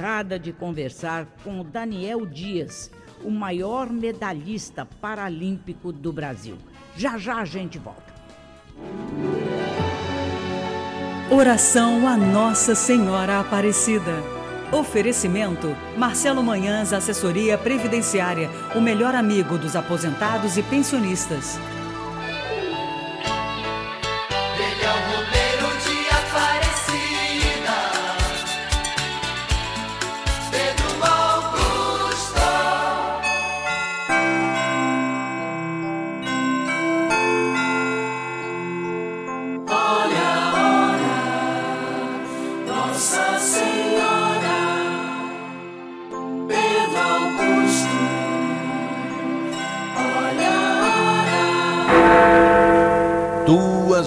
honrada de conversar com o Daniel Dias, o maior medalhista paralímpico do Brasil. Já já a gente volta. Oração a Nossa Senhora Aparecida. Oferecimento: Marcelo Manhãs, Assessoria Previdenciária, o melhor amigo dos aposentados e pensionistas.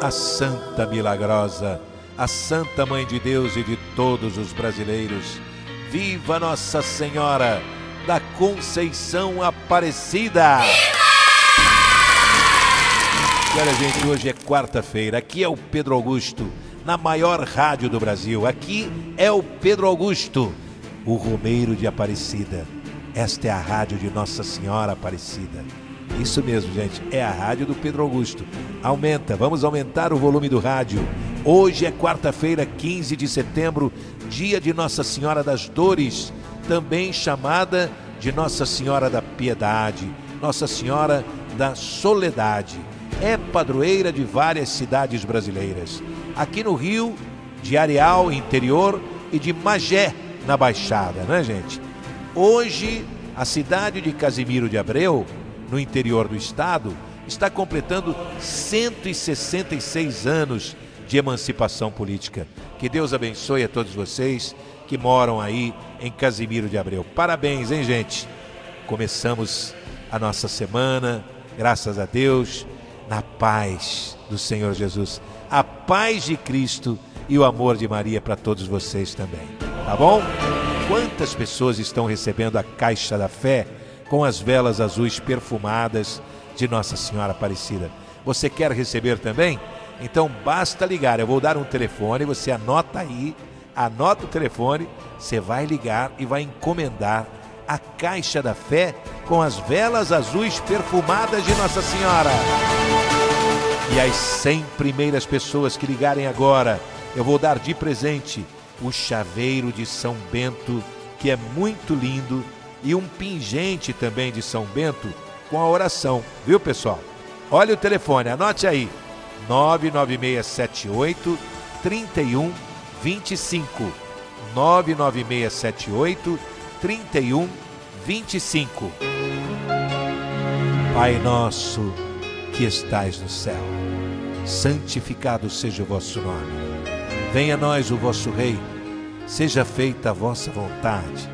A Santa Milagrosa, a Santa Mãe de Deus e de todos os brasileiros. Viva Nossa Senhora da Conceição Aparecida! Viva! E olha, gente, hoje é quarta-feira. Aqui é o Pedro Augusto, na maior rádio do Brasil. Aqui é o Pedro Augusto, o Romeiro de Aparecida. Esta é a rádio de Nossa Senhora Aparecida. Isso mesmo, gente, é a rádio do Pedro Augusto. Aumenta, vamos aumentar o volume do rádio. Hoje é quarta-feira, 15 de setembro, dia de Nossa Senhora das Dores, também chamada de Nossa Senhora da Piedade, Nossa Senhora da Soledade. É padroeira de várias cidades brasileiras. Aqui no Rio, de Areal, interior, e de Magé, na Baixada, né, gente? Hoje, a cidade de Casimiro de Abreu no interior do estado, está completando 166 anos de emancipação política. Que Deus abençoe a todos vocês que moram aí em Casimiro de Abreu. Parabéns, hein, gente? Começamos a nossa semana, graças a Deus, na paz do Senhor Jesus. A paz de Cristo e o amor de Maria para todos vocês também. Tá bom? Quantas pessoas estão recebendo a caixa da fé? Com as velas azuis perfumadas de Nossa Senhora Aparecida. Você quer receber também? Então basta ligar. Eu vou dar um telefone, você anota aí, anota o telefone, você vai ligar e vai encomendar a caixa da fé com as velas azuis perfumadas de Nossa Senhora. E as 100 primeiras pessoas que ligarem agora, eu vou dar de presente o chaveiro de São Bento, que é muito lindo e um pingente também de São Bento com a oração, viu pessoal? Olha o telefone, anote aí: 99678 3125. 99678 3125. Pai nosso que estais no céu, santificado seja o vosso nome. Venha a nós o vosso reino, seja feita a vossa vontade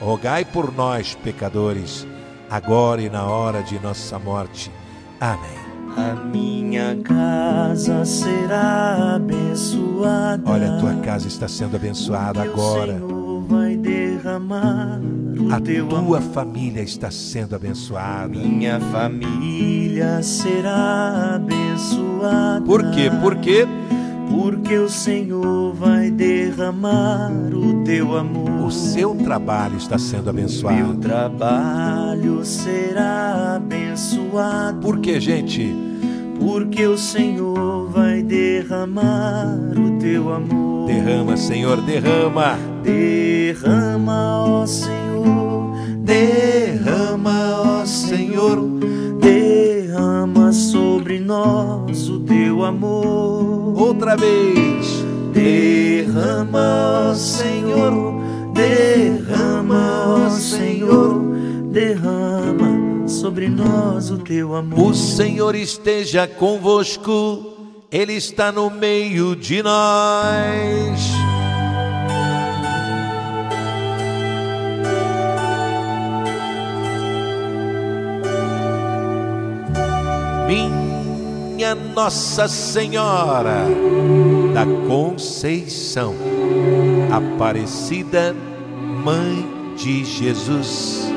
rogai por nós, pecadores, agora e na hora de nossa morte. Amém. A minha casa será abençoada. Olha, a tua casa está sendo abençoada agora. derramar o A teu tua amor. família está sendo abençoada. Minha família será abençoada. Por quê? Porque Porque o Senhor vai derramar o teu amor. o seu trabalho está sendo Meu abençoado. trabalho será abençoado. Por quê, gente? Porque o Senhor vai derramar o teu amor. Derrama, Senhor, derrama. Derrama, ó Senhor. Derrama, ó Senhor. Derrama sobre nós o teu amor. Outra vez. Derrama, Senhor. Derrama, Senhor. Derrama sobre nós o teu amor. O Senhor esteja convosco, Ele está no meio de nós. Nossa Senhora da Conceição, Aparecida Mãe de Jesus.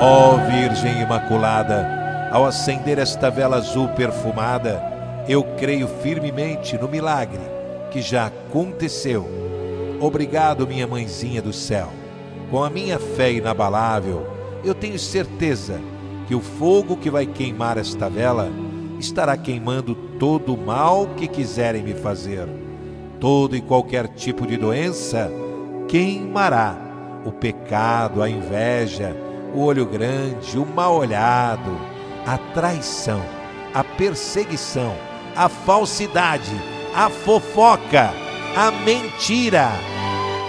Ó Virgem Imaculada, ao acender esta vela azul perfumada, eu creio firmemente no milagre que já aconteceu. Obrigado, minha mãezinha do céu. Com a minha fé inabalável, eu tenho certeza que o fogo que vai queimar esta vela estará queimando todo o mal que quiserem me fazer. Todo e qualquer tipo de doença queimará o pecado, a inveja, o olho grande, o mal olhado, a traição, a perseguição, a falsidade, a fofoca, a mentira.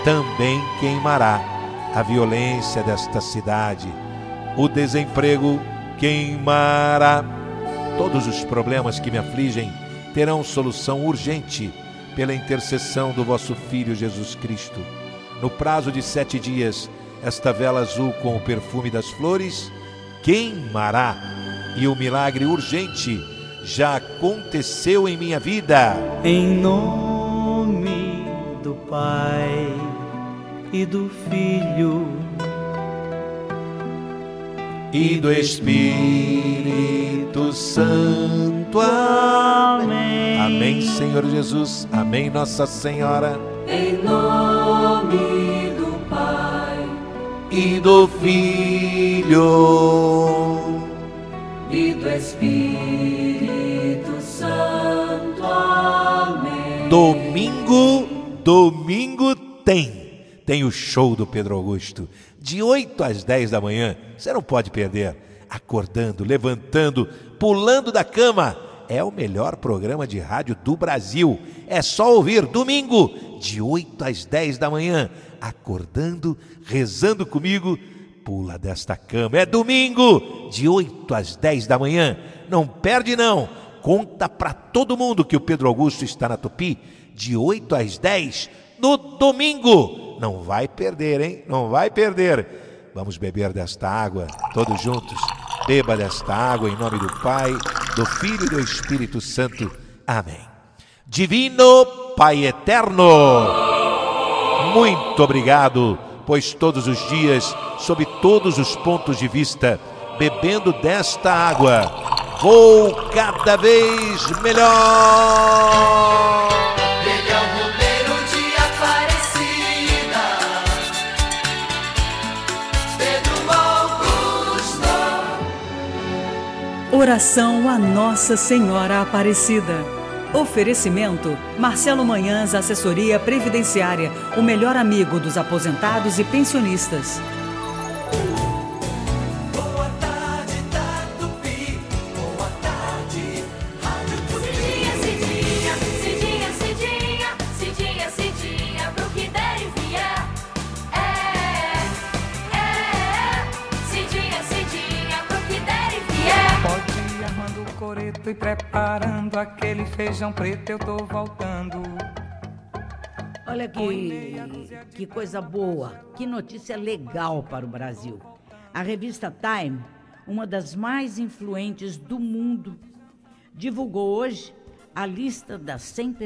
Também queimará a violência desta cidade, o desemprego queimará. Todos os problemas que me afligem terão solução urgente pela intercessão do vosso Filho Jesus Cristo. No prazo de sete dias, esta vela azul com o perfume das flores queimará e o milagre urgente já aconteceu em minha vida. Em nome do Pai e do Filho E do Espírito Santo. Amém. Amém, Senhor Jesus. Amém, Nossa Senhora. Em nome do Pai E do Filho. e do Espírito Santo. Amém. Domingo, domingo tem. Tem o show do Pedro Augusto. De 8 às 10 da manhã. Você não pode perder. Acordando, levantando, pulando da cama. É o melhor programa de rádio do Brasil. É só ouvir domingo, de 8 às 10 da manhã. Acordando, rezando comigo. Pula desta cama. É domingo, de 8 às 10 da manhã. Não perde, não. Conta para todo mundo que o Pedro Augusto está na Tupi, de 8 às 10, no domingo. Não vai perder, hein? Não vai perder. Vamos beber desta água, todos juntos. Beba desta água em nome do Pai, do Filho e do Espírito Santo. Amém. Divino Pai Eterno, muito obrigado, pois todos os dias, sob todos os pontos de vista, bebendo desta água, vou cada vez melhor. Oração a Nossa Senhora Aparecida. Oferecimento: Marcelo Manhãs, Assessoria Previdenciária, o melhor amigo dos aposentados e pensionistas. E preparando aquele feijão preto, eu tô voltando. Olha que, que coisa boa, que notícia legal para o Brasil. A revista Time, uma das mais influentes do mundo, divulgou hoje a lista das 100